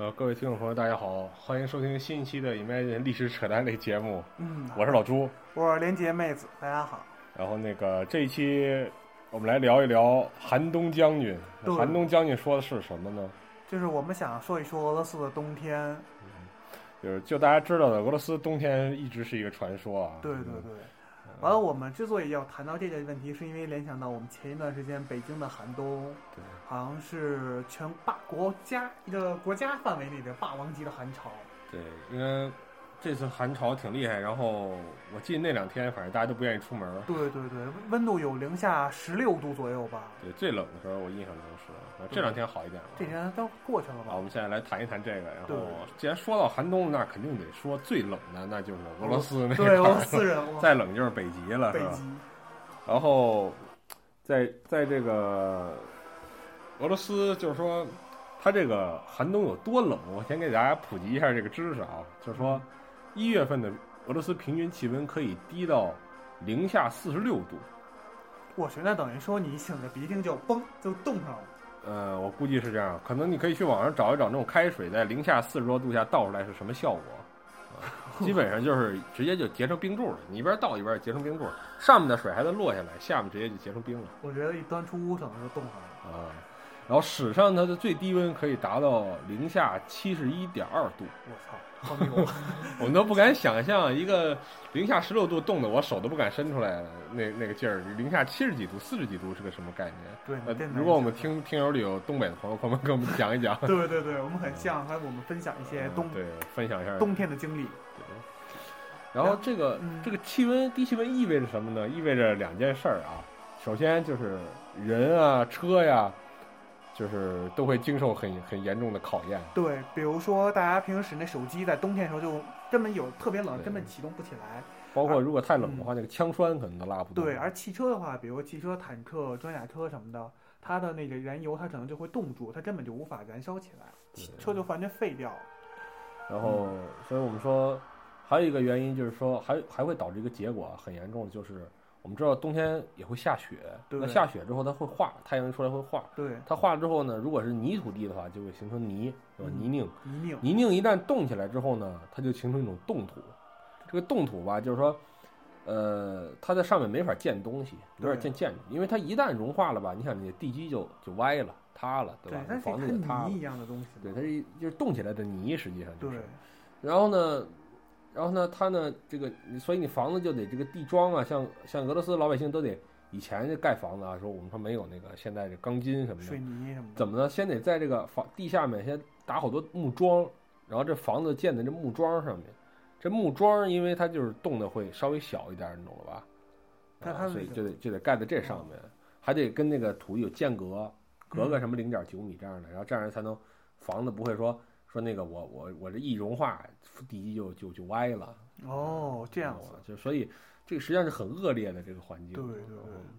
呃，各位听众朋友，大家好，欢迎收听新一期的《Imagine 历史扯淡类节目》，嗯，我是老朱。我是连杰妹子，大家好。然后那个这一期我们来聊一聊寒冬将军。寒冬将军说的是什么呢？就是我们想说一说俄罗斯的冬天，就是就大家知道的，俄罗斯冬天一直是一个传说啊。对对嗯对。完了，我们之所以要谈到这个问题，是因为联想到我们前一段时间北京的寒冬，对好像是全霸国家一个国家范围内的霸王级的寒潮。对，因为这次寒潮挺厉害，然后我记得那两天反正大家都不愿意出门。对对对，温度有零下十六度左右吧。对，最冷的时候我印象中是，呃这两天好一点了。这几天都过去了吧，我？们现在来谈一谈这个。然后，既然说到寒冬，那肯定得说最冷的，那就是俄罗斯那对，俄罗。斯人，哇再冷就是北极了，是吧？然后，在在这个俄罗斯，就是说，它这个寒冬有多冷？我先给大家普及一下这个知识啊，就是说，一月份的俄罗斯平均气温可以低到零下四十六度。我去，那等于说你擤着鼻涕就嘣就冻上了。呃，我估计是这样，可能你可以去网上找一找那种开水在零下四十多度下倒出来是什么效果。啊基本上就是直接就结成冰柱了，你一边倒一边结成冰柱，上面的水还能落下来，下面直接就结成冰了。我觉得一端出屋可能就冻上了。啊，然后史上它的最低温可以达到零下七十一点二度，我操，好牛！我们都不敢想象一个零下十六度冻的我手都不敢伸出来了，那那个劲儿，零下七十几度、四十几度是个什么概念？对，呃，如果我们听听友里有东北的朋友，可不可以给我们讲一讲？对对对，我们很像，还有我们分享一些冬对，分享一下冬天的经历。对然后这个、嗯这个气温低气温意味着什么呢？意味着两件事儿啊。首先就是人啊、车呀，就是都会经受很很严重的考验。对，比如说大家平时那手机在冬天的时候就根本有特别冷，根本启动不起来。包括如果太冷的话，那个枪栓可能都拉不动。对，而汽车的话，比如汽车、坦克、装甲车什么的，它的那个燃油它可能就会冻住，它根本就无法燃烧起来，汽车就完全废掉了。然后，所以我们说，还有一个原因就是说，还还会导致一个结果啊很严重的，就是我们知道冬天也会下雪，那下雪之后它会化，太阳一出来会化，对，它化了之后呢，如果是泥土地的话，就会形成泥，对吧？嗯泥泞，泥泞。泥泞一旦冻起来之后呢，它就形成一种冻土。这个冻土吧，就是说，呃，它在上面没法建东西，没法建建筑，因为它一旦融化了吧，你想你地基就就歪了、塌了，对吧？房子也塌了泥。一样的东西。对，它是一就是冻起来的泥，实际上就对是。然后呢，然后呢，它呢，这个，所以你房子就得这个地桩啊，像像俄罗斯老百姓都得以前这盖房子啊，说我们说没有那个现在这钢筋什么的水的，泥什么的。怎么呢？先得在这个房地下面先打好多木桩，然后这房子建在这木桩上面。这木桩因为它就是冻的会稍微小一点，你懂了吧？啊，所以就得就得盖在这上面，还得跟那个土有间隔，隔个什么零点九米这样的，然后这样才能房子不会说说那个我我我这一融化地基就就就歪了。哦，这样子。就所以这个实际上是很恶劣的这个环境。对对对嗯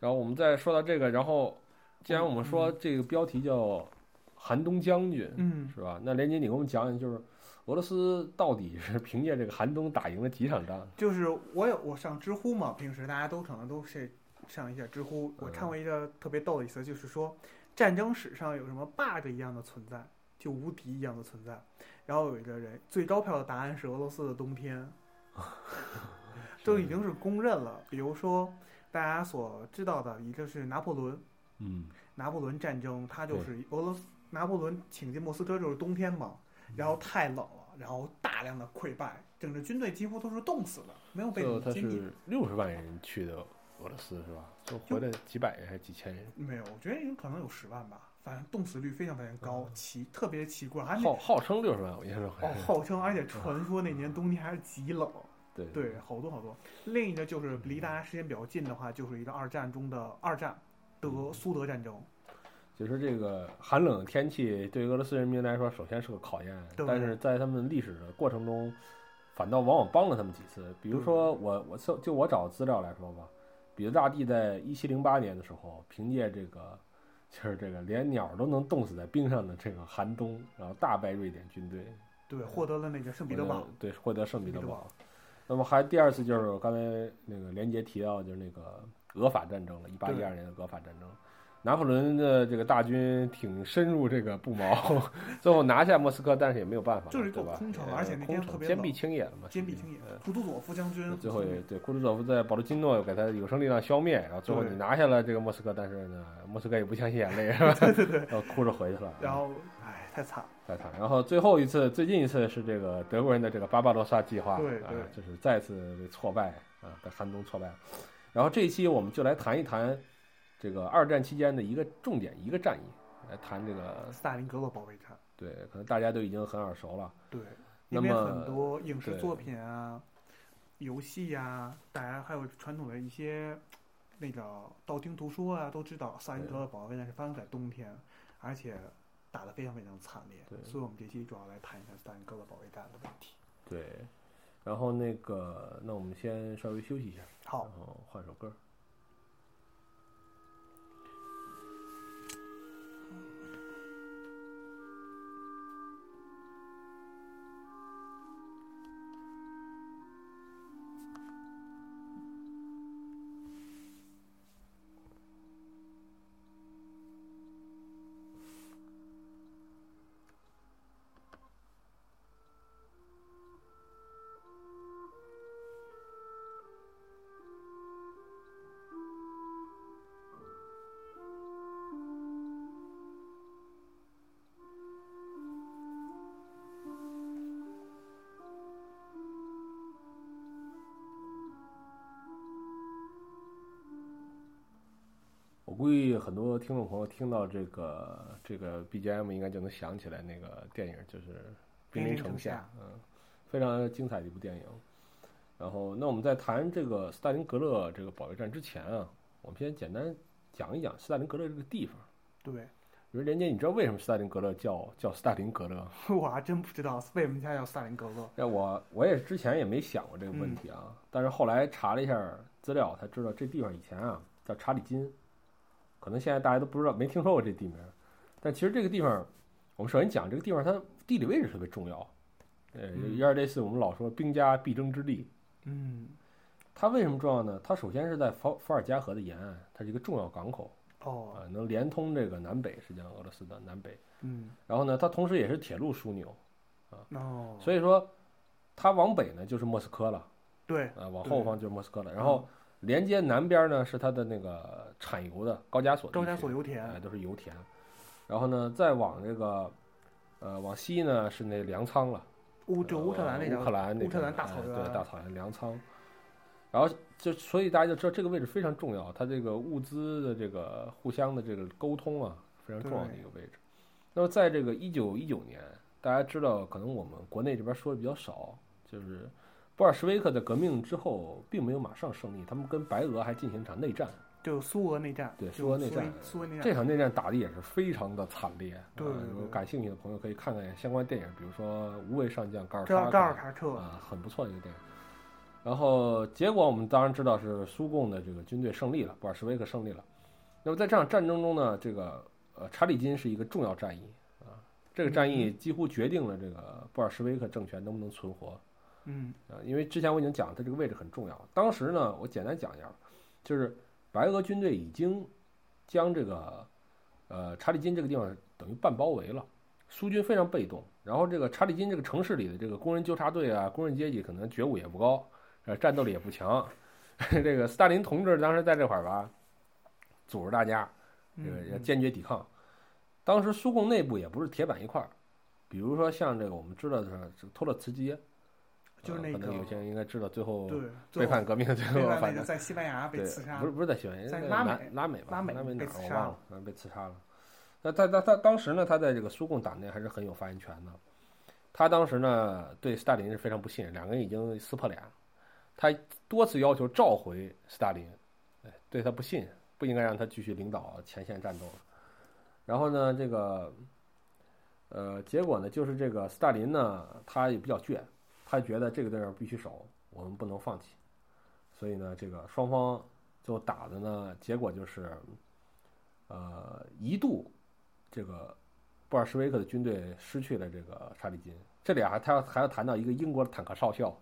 然后我们再说到这个，然后既然我们说这个标题叫“寒冬将军”，嗯，是吧？那连杰，你给我们讲讲，就是俄罗斯到底是凭借这个寒冬打赢了几场仗？就是我有我上知乎嘛，平时大家都可能都是上一下知乎。我嗯看过一个特别逗的意思，就是说战争史上有什么 bug 一样的存在，就无敌一样的存在。然后有一个人最高票的答案是俄罗斯的冬天，都已经是公认了。比如说大家所知道的一个是拿破仑，嗯，拿破仑战争，他就是俄罗斯拿破仑请进莫斯科就是冬天嘛，然后太冷了，然后大量的溃败，整个军队几乎都是冻死的，没有被歼六十万人去的俄罗斯，是吧？就回来几百人还是几千人？没有，我觉得有可能有十万吧，反正冻死率非常非常高，奇特别奇怪，还没号号称六十万，我印象中哦号称，而且传说那年冬天还是极冷，对。对，好多好多。另一个就是离大家时间比较近的话，就是一个二战中的二战德苏德战争，就是这个寒冷的天气对俄罗斯人民来说，首先是个考验，但是在他们历史的过程中，反倒往往帮了他们几次。比如说我我搜就我找资料来说吧，彼得大帝在一七零八年的时候，凭借这个就是这个连鸟都能冻死在冰上的这个寒冬，然后大败瑞典军队，对，获得了那个圣彼得堡，对，获得圣彼得堡。那么还第二次就是刚才那个连杰提到，就是那个俄法战争了，一八一二年的俄法战争。拿破仑的这个大军挺深入这个不毛，最后拿下莫斯科，但是也没有办法，就是一座？空城呃而且那天特别冷壁清野了嘛，坚壁清野呃，库图佐夫将军最后也对库图佐夫在保罗金诺给他有生力量消灭，然后最后你拿下了这个莫斯科，但是呢，莫斯科也不相信眼泪，是吧？对 对对，然后哭着回去了，然后哎太惨了，太惨。然后最后一次，最近一次是这个德国人的这个巴巴罗萨计划，啊对对，就是再次挫败啊，在寒冬挫败。然后这一期我们就来谈一谈这个二战期间的一个重点一个战役，来谈这个斯大林格勒保卫战，对，可能大家都已经很耳熟了。对，那么因为很多影视作品啊、游戏呀，大家还有传统的一些那个道听途说啊，都知道斯大林格勒保卫战是发生在冬天，而且打得非常非常惨烈对，所以我们这期主要来谈一下斯大林格勒保卫战的问题。对，然后那个，那我们先稍微休息一下，好然，后换首歌。很多听众朋友听到这个这个 BGM 应该就能想起来那个电影，就是《兵临城下嗯，非常精彩的一部电影。然后，那我们在谈这个斯大林格勒这个保卫战之前啊，我们先简单讲一讲斯大林格勒这个地方。对，比如连杰，你知道为什么斯大林格勒叫叫斯大林格勒？我还真不知道为什么它叫斯大林格勒。那我我也之前也没想过这个问题啊，但是后来查了一下资料，才知道这地方以前啊叫查理金，可能现在大家都不知道，没听说过这地名。但其实这个地方，我们首先讲这个地方它地理位置特别重要。呃，嗯有点类似我们老说兵家必争之地。嗯，它为什么重要呢？它首先是在伏伏尔加河的沿岸，它是一个重要港口哦，啊，能连通这个南北，实际上俄罗斯的南北。嗯，然后呢，它同时也是铁路枢纽，哦，所以说它往北呢就是莫斯科了。对，啊，往后方就是莫斯科了。然后连接南边呢是它的那个产油的高加索，高加索油田哎，都是油田。然后呢，再往这个呃往西呢是那粮仓了，乌就乌克兰那呃乌克兰那乌克兰大草原，哎对大草原粮仓。然后就所以大家就知道这个位置非常重要，它这个物资的这个互相的这个沟通啊，非常重要的一个位置。那么在这个一九一九年，大家知道，可能我们国内这边说的比较少，就是布尔什维克在革命之后并没有马上胜利，他们跟白俄还进行一场内战。就苏俄内战，对苏俄内战苏俄内战，这场内战打的也是非常的惨烈。对啊对对有感兴趣的朋友可以看看相关电影，比如说《无畏上将高尔高卡高尔卡克，啊，很不错的一个电影。然后结果我们当然知道是苏共的这个军队胜利了，布尔什维克胜利了。那么在这场战争中呢，这个呃查理金是一个重要战役啊，这个战役几乎决定了这个布尔什维克政权能不能存活嗯啊。因为之前我已经讲了，它这个位置很重要。当时呢，我简单讲一下，就是白俄军队已经将这个呃查理金这个地方等于半包围了。苏军非常被动，然后这个查理金这个城市里的这个工人纠察队啊，工人阶级可能觉悟也不高，呃，战斗力也不强。这个斯大林同志当时在这块儿吧，组织大家这个要嗯，坚决抵抗。当时苏共内部也不是铁板一块儿，比如说像这个我们知道的这个托洛茨基，呃就是那个可能有些人应该知道，最后，背叛革命，最后反正在西班牙被刺杀不是，不是在西班牙，在那拉美拉美吧，拉美拉美哪儿被刺杀了我忘了，反正被刺杀了。那他他他当时呢，他在这个苏共党内还是很有发言权的。他当时呢对斯大林是非常不信任，两个人已经撕破脸。他多次要求召回斯大林，哎，对他不信，不应该让他继续领导前线战斗。然后呢，这个呃，结果呢，就是这个斯大林呢，他也比较倔，他觉得这个地方必须守，我们不能放弃。所以呢，这个双方就打的呢，结果就是，呃，一度这个布尔什维克的军队失去了这个查理金。这里还他要还要谈到一个英国的坦克少校，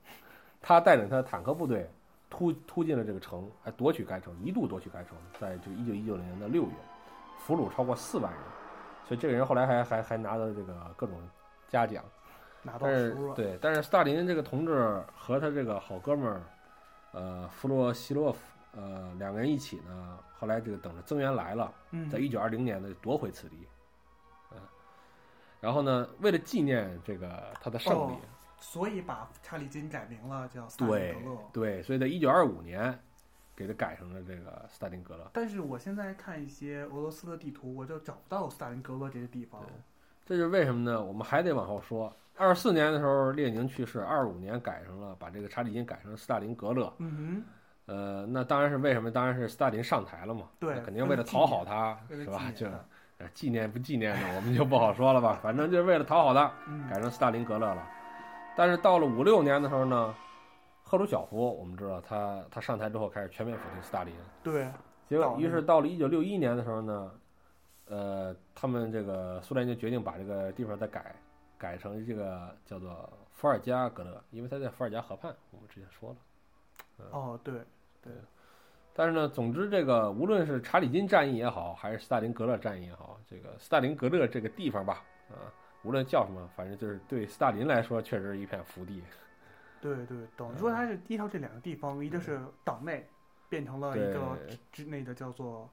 他带领他的坦克部队突突进了这个城，还夺取该城，一度夺取该城，在这个一九一九年的六月，俘虏超过四万人，所以这个人后来还还还拿到这个各种嘉奖。拿到但是书了。对，但是斯大林这个同志和他这个好哥们儿，呃，弗洛西洛夫，呃，两个人一起呢，后来这个等着增援来了，嗯，在一九二零年呢夺回此地，嗯、然后呢，为了纪念这个他的胜利，哦所以把查理金改名了，叫斯大对林格勒。对，所以在一九二五年给他改成了这个斯大林格勒。但是我现在看一些俄罗斯的地图，我就找不到斯大林格勒这些地方。这就是为什么呢？我们还得往后说。二四年的时候，列宁去世，二五年改成了把这个查理金改成斯大林格勒。嗯呃，那当然是为什么？当然是斯大林上台了嘛。对那肯定为了讨好他，是吧？就纪念不纪念呢，我们就不好说了吧。反正就是为了讨好他，嗯，改成斯大林格勒了。但是到了五六年的时候呢，赫鲁晓夫，我们知道他他上台之后开始全面否定斯大林，对，结果于是到了一九六一年的时候呢，呃，他们这个苏联就决定把这个地方再改，改成这个叫做伏尔加格勒，因为他在伏尔加河畔，我们之前说了。哦，对对，但是呢，总之这个无论是查理金战役也好，还是斯大林格勒战役也好，这个斯大林格勒这个地方吧，啊，无论叫什么，反正就是对斯大林来说，确实是一片福地。对对，等于说他是依靠这两个地方，一个是党内变成了一个对。之内的叫做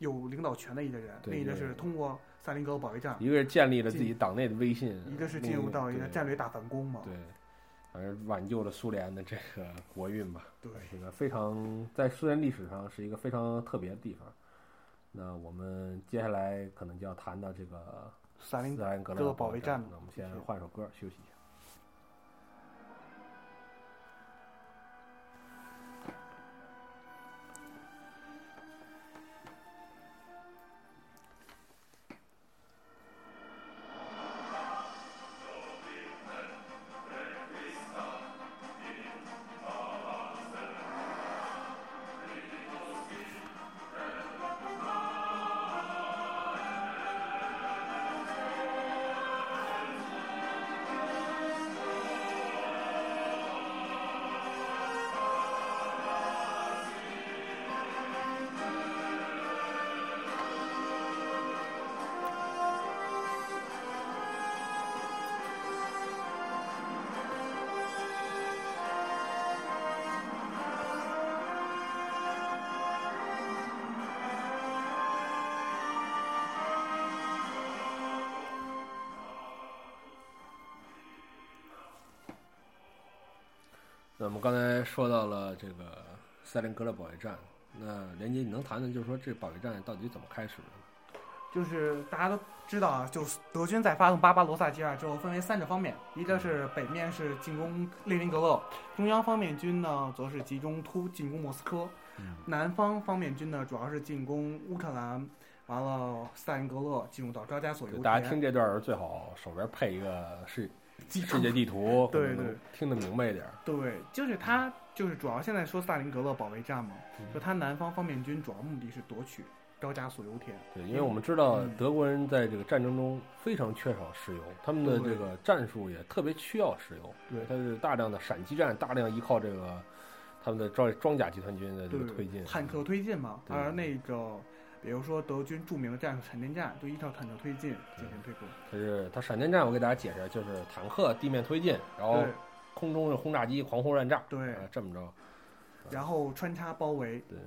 有领导权的一个人，另一个是通过萨林格勒保卫战，一个是建立了自己党内的威信，一个是进入到一个战略大反攻嘛。对，反正挽救了苏联的这个国运吧。对，这个非常在苏联历史上是一个非常特别的地方。那我们接下来可能就要谈到这个萨林斯大林格格勒勒卫保卫战那我们先换首歌休息一下。那我们刚才说到了这个塞林格勒保卫战，那连杰，你能谈谈，就是说这保卫战到底怎么开始的？就是大家都知道啊，就是德军在发动巴巴罗萨计划之后，分为三个方面，一个是北面是进攻列宁格勒，中央方面军呢则是集中突进攻莫斯科，嗯南方方面军呢主要是进攻乌克兰，完了斯大林格勒进入到高加索油田。大家听这段儿最好手边配一个世基世界地图，对能对听得明白一点儿。对，就是他就是主要现在说斯大林格勒保卫战嘛，嗯就他南方方面军主要目的是夺取高加索油田。对，因为我们知道嗯德国人在这个战争中非常缺少石油，他们的这个战术也特别需要石油，对他是大量的闪击战，大量依靠这个他们的装装甲集团军的这个推进。坦克推进嘛，对而那个比如说德军著名的战术闪电战，就依靠坦克推进进行推攻。它是它闪电战，我给大家解释，就是坦克地面推进，然后空中的轰炸机狂轰乱炸，对啊，这么着。然后穿插包围。对。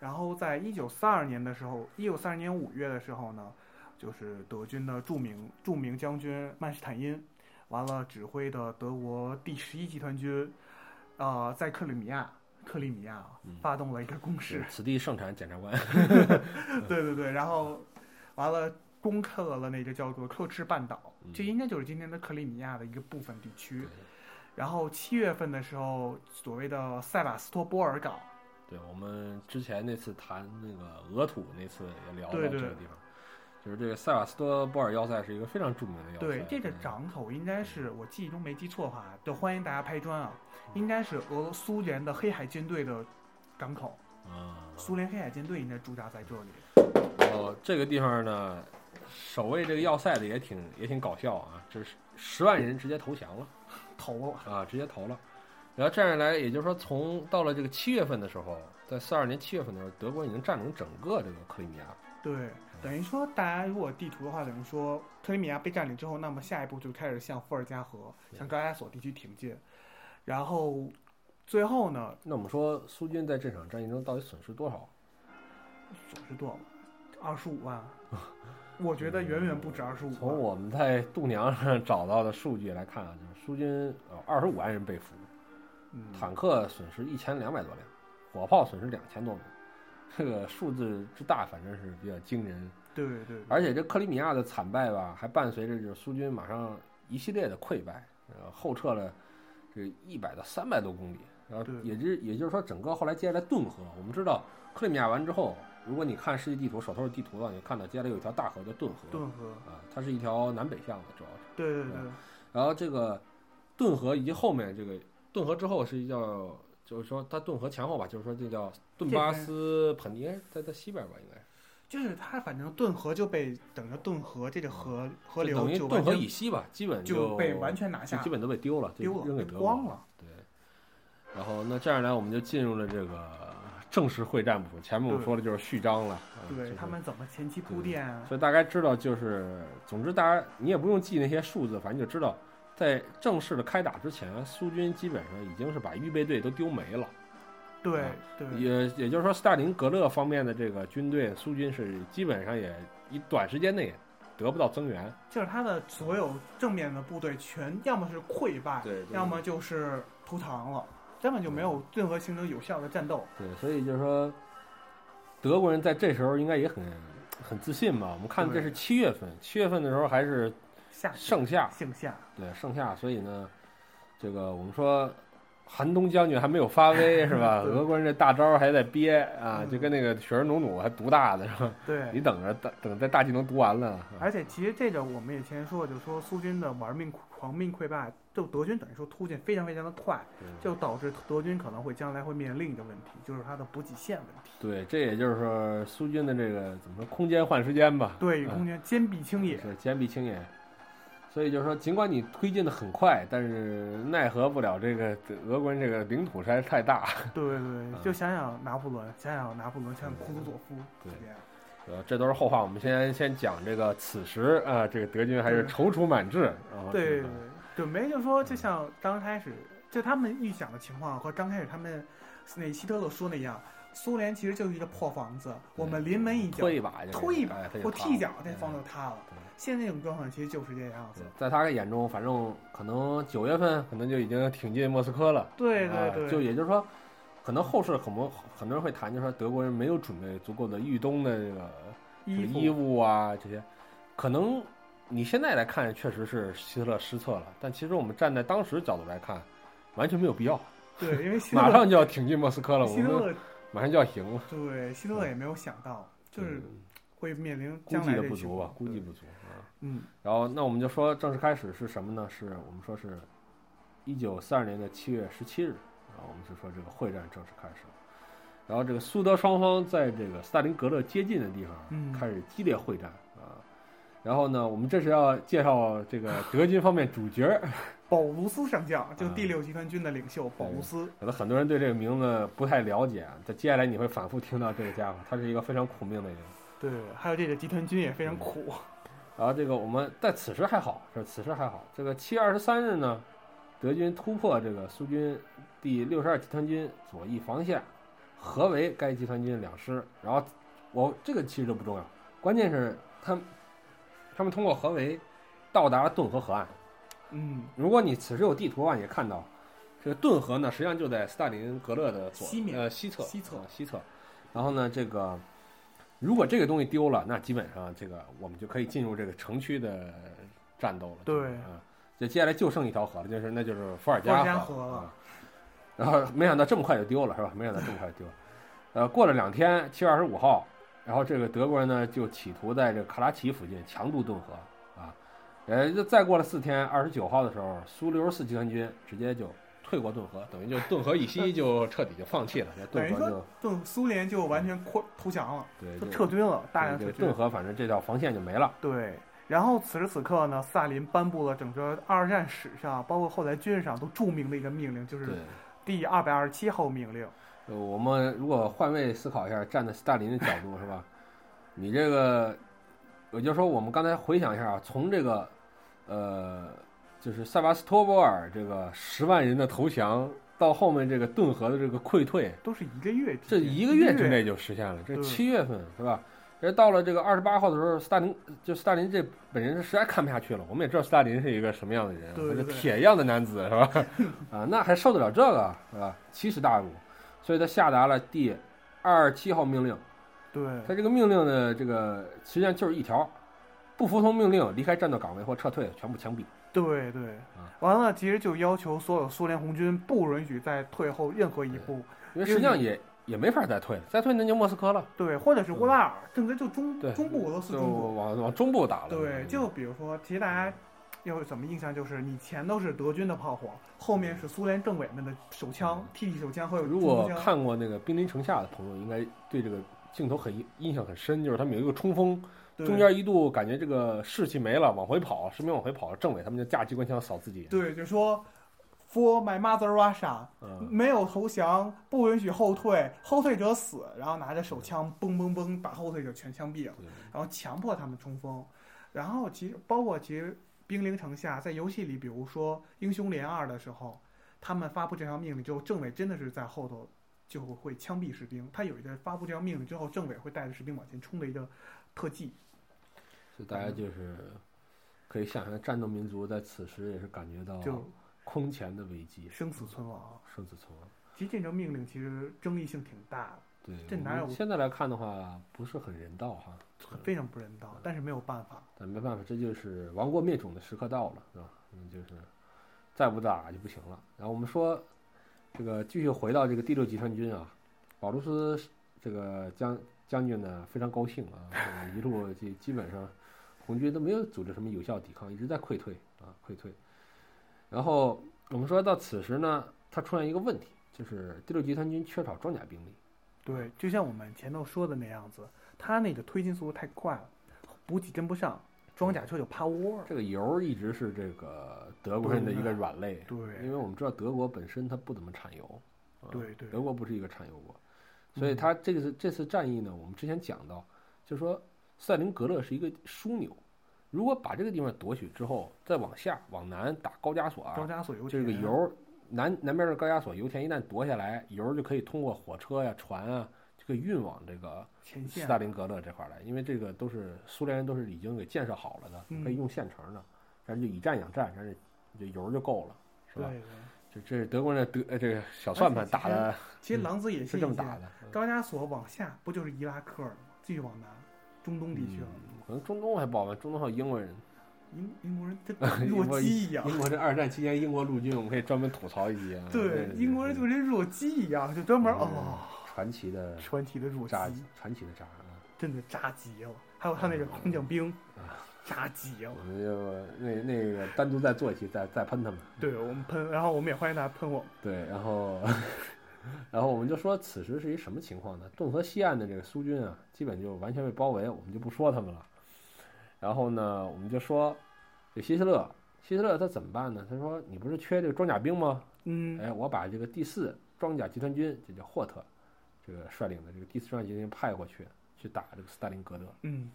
然后在一九四二年的时候，一九四二年五月的时候呢，就是德军的著名著名将军曼施坦因，完了指挥的德国第十一集团军，呃，在克里米亚克里米亚发动了一个攻势。此地盛产检察官。对对对，然后完了攻克了那个叫做克赤半岛，嗯。这应该就是今天的克里米亚的一个部分地区。然后七月份的时候，所谓的塞瓦斯托波尔港，对，我们之前那次谈那个俄土那次也聊到这个地方，就是这个塞瓦斯托波尔要塞是一个非常著名的要塞。对这个嗯港口应该是我记忆中没记错的话，就欢迎大家拍砖啊，应该是俄罗苏联的黑海舰队的港口，啊，苏联黑海舰队应该驻扎在这里。然后这个地方呢，守卫这个要塞的也挺也挺搞笑啊，就是十万人直接投降了 投了，啊，直接投了。然后这样一来，也就是说，从到了这个七月份的时候，在四二年七月份的时候，德国已经占领整个这个克里米亚。对，啊等于说，大家如果地图的话，等于说克里米亚被占领之后，那么下一步就开始向伏尔加河、向高加索地区挺进，然后最后呢，那我们说苏军在这场战役中到底损失多少？损失多少？二十五万，我觉得远远不止二十五从。我们在度娘上找到的数据来看啊，就是苏军呃二十五万人被俘，嗯，坦克损失一千两百多辆，火炮损失两千多门，这个数字之大，反正是比较惊人。对对对，而且这克里米亚的惨败吧，还伴随着就是苏军马上一系列的溃败，呃，后撤了这一百到三百多公里，然后对也就也就是说，整个后来接下来顿河，我们知道克里米亚完之后，如果你看世界地图手头的地图的话，你看到接下来有一条大河叫顿河，顿河，啊，它是一条南北向的，主要是。对对对，然后这个顿河以及后面这个顿河之后是一叫，就是说它顿河前后吧，就是说这叫顿巴斯盆地，哎在在西边吧，应该。就是它反正顿河就被等着顿河这个河河就流等于顿河以西吧，基本就被完全拿下基，本都被丢了，就丢了，被扔给德国光了。对，然后那这样来，我们就进入了这个正式会战部分。前面我们说的就是序章了，啊就是对他们怎么前期铺垫啊？所以大概知道就是，总之大家你也不用记那些数字，反正就知道，在正式的开打之前，苏军基本上已经是把预备队都丢没了。对啊对，也也就是说，斯大林格勒方面的这个军队，苏军是基本上也以短时间内得不到增援。就是他的所有正面的部队全要么是溃败，对，要么就是投降了，根本就没有任何形成有效的战斗。对，所以就是说，德国人在这时候应该也很很自信吧？我们看这是七月份，七月份的时候还是夏盛夏，盛夏，对盛夏，所以呢，这个我们说寒冬将军还没有发威是吧？对俄国人这大招还在憋啊，嗯就跟那个雪人努努还毒大的是吧？对你。等着，等等在大技能毒完了，啊而且其实这个我们也前说，就是说苏军的玩命狂命溃败，就德军等于说突进非常非常的快，就导致德军可能会将来会面临另一个问题，就是它的补给线问题。对，这也就是说苏军的这个怎么说，空间换时间吧？对，嗯空间坚壁清野。是坚壁清野。所以就是说，尽管你推进的很快，但是奈何不了这个俄国人这个领土实在是太大。对对对，就想想拿破仑，想想拿破仑，想想库图佐夫，对这样。呃，这都是后话，我们先先讲这个此时啊、这个德军还是踌躇满志。对准备就说，就像刚开始就他们预想的情况和刚开始他们那希特勒说那样，苏联其实就是一个破房子，我们临门一脚推一把就推一把哎它就塌或踢脚了，这房子就塌了。现在这种状况其实就是这样子。在他眼中，反正可能九月份可能就已经挺进莫斯科了。对啊对对，就也就是说，可能后世很多很多人会谈，就是说德国人没有准备足够的御冬的这个这个衣衣物啊这些，可能你现在来看确实是希特勒失策了，但其实我们站在当时角度来看，完全没有必要。对，因为 希特马上就要挺进莫斯科了，我们希特勒马上就要赢了，对希特勒也没有想到，就是嗯会面临估计的不足吧估计不足啊。嗯，然后那我们就说正式开始是什么呢？是我们说是一九四二年的七月十七日啊，我们就说这个会战正式开始了。然后这个苏德双方在这个斯大林格勒接近的地方嗯开始激烈会战啊。然后呢，我们这是要介绍这个德军方面主角儿，保卢斯上将，就啊第六集团军的领袖保卢斯。可能很多人对这个名字不太了解啊。在接下来你会反复听到这个家伙，他是一个非常苦命的人。对，还有这个集团军也非常苦。然后这个我们在此时还好，是此时还好。这个七月二十三日呢，德军突破这个苏军第六十二集团军左翼防线，合围该集团军两师。然后我这个其实都不重要，关键是他们他们通过合围到达顿河河岸。嗯，如果你此时有地图啊，你也看到这个顿河呢，实际上就在斯大林格勒的左西面呃西侧西侧啊西侧。然后呢，这个如果这个东西丢了，那基本上这个我们就可以进入这个城区的战斗了。对啊，就接下来就剩一条河了，就是那就是伏尔加加河了啊。然后没想到这么快就丢了，是吧？没想到这么快就丢了。呃，过了两天，七月二十五号，然后这个德国人呢就企图在这个卡拉奇附近强渡顿河啊。呃，再过了四天，二十九号的时候，苏六十四集团军直接就退过顿河，等于就顿河以西就彻底就放弃了，这等于说顿河就顿苏联就完全扩投降了，就对就撤军了，大量撤军顿。河反正这条防线就没了。对，然后此时此刻呢，斯大林颁布了整个二战史上，包括后来军事上都著名的一个命令，就是，第二百二十七号命令。呃我们如果换位思考一下，站在斯大林的角度是吧？你这个也就是说，我们刚才回想一下啊，从这个呃，就是塞巴斯托波尔这个十万人的投降，到后面这个顿河的这个溃退，都是一个月之这，一个月之内就实现了。这对七月份是吧？而到了这个二十八号的时候，斯大林就斯大林这本人是实在看不下去了。我们也知道斯大林是一个什么样的人，对对对这铁一样的男子是吧？啊，那还受得了这个是吧？奇耻大辱，所以他下达了第二十七号命令。对他这个命令呢，这个实际上就是一条：不服从命令、离开战斗岗位或撤退，全部枪毙。对对啊，完了，其实就要求所有苏联红军不允许再退后任何一步，因为实际上也也没法再退了，再退那就莫斯科了，对，或者是乌拉尔，甚至就中对中部俄罗斯就中部，往往中部打了。对，就比如说，其实大家有什么印象？就是你前头是德军的炮火，后面是苏联政委们的手枪、TT 手枪和如果看过那个《兵临城下》的朋友，应该对这个镜头很印印象很深，就是他们有一个冲锋，对中间一度感觉这个士气没了，往回跑，士兵往回跑，政委他们就架机关枪扫自己。对，就说 For my mother Russia，嗯，没有投降，不允许后退，后退者死，然后拿着手枪嘣嘣嘣把后退者全枪毙了，然后强迫他们冲锋，然后其实包括其实兵临城下，在游戏里，比如说英雄连二的时候，他们发布这条命令之后，政委真的是在后头就会枪毙士兵，他有一个发布这条命令之后，政委会带着士兵往前冲的一个特技，所以大家就是可以想象，战斗民族在此时也是感觉到就空前的危机，生死存亡。生死存亡。其实这条命令其实争议性挺大的，对，这哪有我们现在来看的话，不是很人道哈。非常不人道，但是没有办法。但没办法，这就是亡国灭种的时刻到了，是吧？嗯，就是再不打就不行了。然后我们说，这个继续回到这个第六集团军啊，保卢斯这个将将军呢非常高兴啊，这 个一路基基本上红军都没有组织什么有效抵抗，一直在溃退啊溃退。然后我们说到此时呢，它出现一个问题，就是第六集团军缺少装甲兵力。对，就像我们前头说的那样子，它那个推进速度太快了，补给跟不上，装甲车就趴窝了。这个油一直是这个德国人的一个软肋。对因为我们知道德国本身它不怎么产油，啊对对德国不是一个产油国，所以它这个是这次战役呢，我们之前讲到，就是说塞林格勒是一个枢纽，如果把这个地方夺取之后，再往下往南打高加索高啊，加索油田这个油南南边的高加索油田一旦夺下来，油就可以通过火车呀、船啊，就可以运往这个斯大林格勒这块儿来，因为这个都是苏联人都是已经给建设好了的，嗯可以用现成的，然后就以战养战，然后这油就够了，是吧？对对。这这是德国人的德呃这个小算盘打的其实狼子野心一下，这么打的，嗯高加索往下不就是伊拉克了吗？继续往南，中东地区可能中东还不好玩，中东还有英国人，英英国人他 弱鸡一样。英国这二战期间英国陆军，我们可以专门吐槽一集啊。对，英国人就跟弱鸡一样，就专门嗯哦，传奇的传奇的弱鸡，渣，传奇的渣啊！真的渣极了。还有他那个空降兵啊，渣极了我。们就那那个单独再做一期，再再喷他们。对我们喷，然后我们也欢迎大家喷我。对，然后然后我们就说此时是一什么情况呢？顿河西岸的这个苏军啊，基本就完全被包围，我们就不说他们了。然后呢，我们就说这希特勒，希特勒他怎么办呢？他说：“你不是缺这个装甲兵吗？嗯，哎，我把这个第四装甲集团军，这叫霍特，这个率领的这个第四装甲集团军派过去，去打这个斯大林格勒。嗯，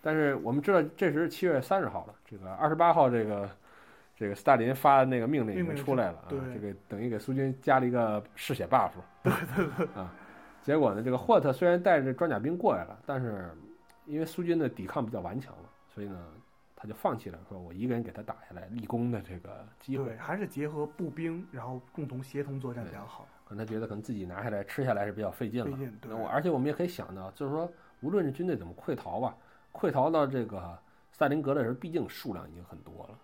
但是我们知道，这时七月三十号了，这个二十八号，这个这个斯大林发的那个命令已经出来了啊，这个等于给苏军加了一个嗜血 buff。对对对啊，结果呢，这个霍特虽然带着装甲兵过来了，但是因为苏军的抵抗比较顽强了，所以呢，他就放弃了，说我一个人给他打下来立功的这个机会对，。还是结合步兵，然后共同协同作战比较好。可能他觉得可能自己拿下来吃下来是比较费劲了费。劲，对，我而且我们也可以想到，就是说，无论是军队怎么溃逃吧，溃逃到这个斯大林格的时候，毕竟数量已经很多了，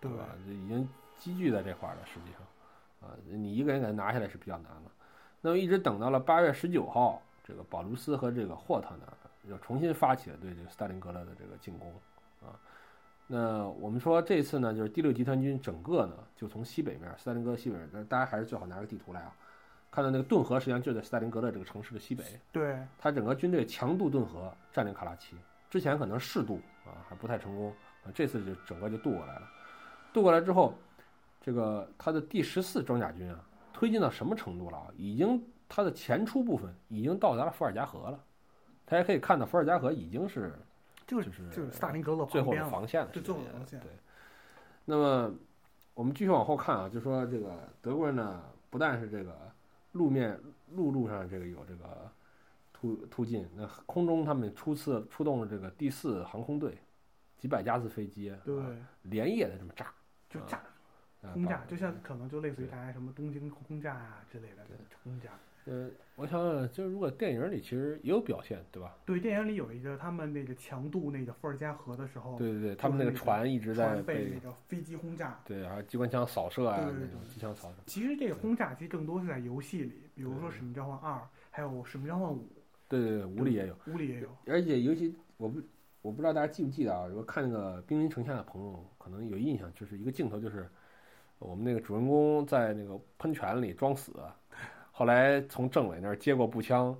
对吧？就已经积聚在这块儿了。实际上，啊，你一个人给他拿下来是比较难了。那么一直等到了八月十九号，这个保卢斯和这个霍特呢，又重新发起了对这个斯大林格勒的这个进攻啊。那我们说这次呢，就是第六集团军整个呢，就从西北面，斯大林格勒西北面，但大家还是最好拿个地图来啊，看到那个顿河实际上就在斯大林格勒这个城市的西北。对，他整个军队强渡顿河，占领卡拉奇。之前可能试渡啊，还不太成功啊，这次就整个就渡过来了。渡过来之后，这个他的第十四装甲军啊，推进到什么程度了啊？已经他的前出部分已经到达了伏尔加河了。大家可以看到，伏尔加河已经是就是就是斯大林格勒最后防线了对时间最后的防线对，那么我们继续往后看啊，就说这个德国人呢，不但是这个路面陆路上这个有这个突突进，那空中他们初次出动了这个第四航空队，几百架次飞机，对，啊连夜的这么炸，啊就炸啊轰炸，就像可能就类似于大家什么东京轰炸啊之类的轰炸。呃，我想想，就是如果电影里其实也有表现，对吧？对，电影里有一个他们那个强渡那个伏尔加河的时候，对对对，他们那个船一直在船被被那个飞机轰炸。对，然后机关枪扫射啊，对对对那种机枪扫射。其实这个轰炸其实更多是在游戏里，比如说《使命召唤二》，还有《使命召唤五对对对，屋里也有。》，屋里也有。而且尤其我不我不知道大家记不记得啊，如果看那个《兵临城下》的朋友可能有印象，就是一个镜头，就是我们那个主人公在那个喷泉里装死，后来从政委那儿接过步枪，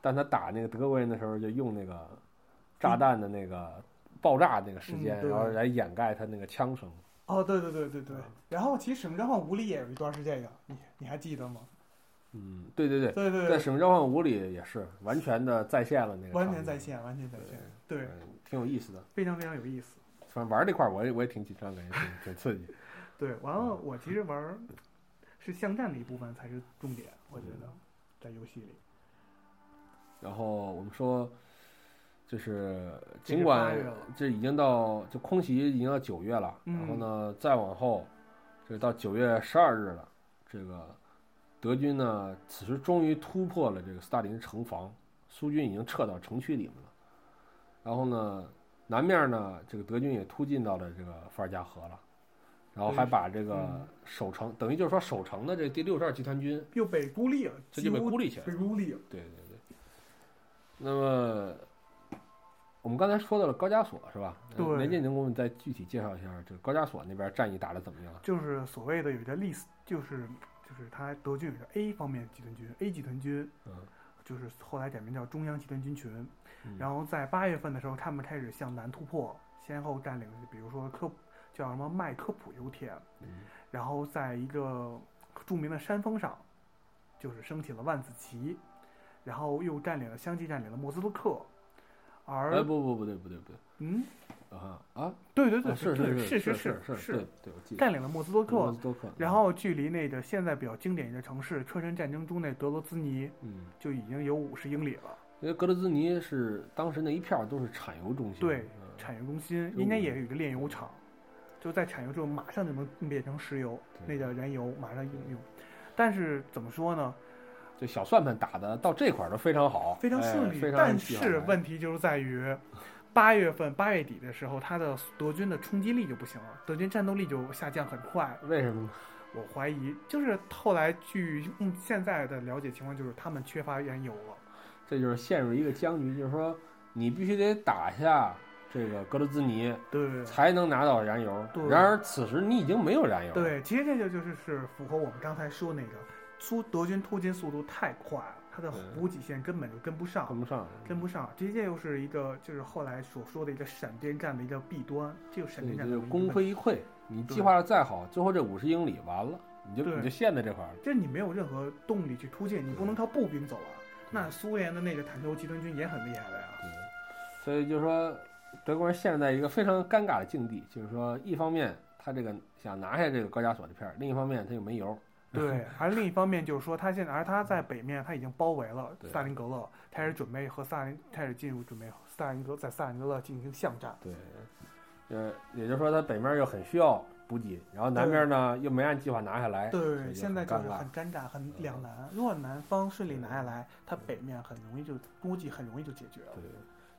但他打那个德国人的时候就用那个炸弹的那个爆炸那个时间，嗯然后来掩盖他那个枪声。哦，对对对对对。然后其实《使命召唤五》里也有一段是这个，你你还记得吗？嗯，对对对，在《对对在，使命召唤五》里也是完全的再现了那个，完全再现，完全在线，对，嗯，挺有意思的。非常非常有意思。反正玩这块儿我也我也挺紧张，感觉挺挺刺激。对，完了，我其实玩儿是巷战的一部分才是重点，我觉得在游戏里。然后我们说，就是尽管这已经到就空袭已经到九月了，嗯然后呢再往后，这到九月十二日了，这个德军呢此时终于突破了这个斯大林城防，苏军已经撤到城区里面了。然后呢，南面呢这个德军也突进到了这个伏尔加河了。然后还把这个嗯守城，等于就是说守城的这第六十二集团军，又被孤立了，这就被孤立起来了被。孤立了。对对对。那么我们刚才说到了高加索是吧？呃对雷电能给我们再具体介绍一下这个高加索那边战役打得怎么样？就是所谓的有一个历史，就是就是他德军有一个 A 方面集团军，A 集团军嗯，就是后来改名叫中央集团军群。嗯。然后在八月份的时候，他们开始向南突破，先后占领，比如说科叫什么麦科普油田，嗯。然后在一个著名的山峰上，就是升起了万字旗，然后又占领了，相继占领了莫斯科。克，而、哎不不不对不对不对。嗯，啊。啊对对对，是是对是是是是对对我记得。占领了莫斯科，然后距离那个现在比较经典的城市车臣战争中那德罗兹尼嗯，就已经有五十英里了，因为格罗兹尼是当时那一片儿都是产油中心，对嗯。产油中心应该也有一个炼油厂，就在产油之后马上就能变成石油，那叫燃油马上应用。但是怎么说呢？这小算盘打的到这块儿都非常好，非常哎顺利，但是问题就是在于，八月份八月底的时候，他的德军的冲击力就不行了，德军战斗力就下降很快。为什么呢？我怀疑，就是后来据嗯现在的了解情况，就是他们缺乏燃油了。这就是陷入一个僵局，就是说你必须得打下这个格罗兹尼，对才能拿到燃油对。然而此时你已经没有燃油。，对，其实这就就是是符合我们刚才说那个，苏德军突进速度太快了，他的补给线根本就跟不上。跟不上。跟不上，这这又是一个就是后来所说的一个闪电战的一个弊端，这个闪，电战就功问题亏一篑。你计划的再好，最后这五十英里完了，你就你就陷在这块儿了。就是你没有任何动力去突进，你不能靠步兵走啊。那苏联的那个坦克集团军也很厉害的呀。对，所以就是说，德国人陷入在一个非常尴尬的境地，就是说，一方面他这个想拿下这个高加索这片儿，另一方面他又没油。对，而另一方面就是说，他现在，而他在北面他已经包围了对斯大林格勒，开始准备和斯大林开始进入准备斯大林格在斯大林格勒进行巷战。对，呃，也就是说他北面又很需要补给，然后南面呢又没按计划拿下来。对，现在就是很尴尬很两难。如果南方顺利拿下来，他北面很容易就估计很容易就解决了。对，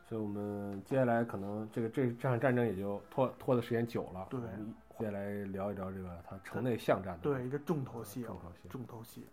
所以我们接下来可能这个这这场战争也就拖拖的时间久了。对接下来聊一聊这个他城内巷战的对，一个重头戏，重头戏。重头戏。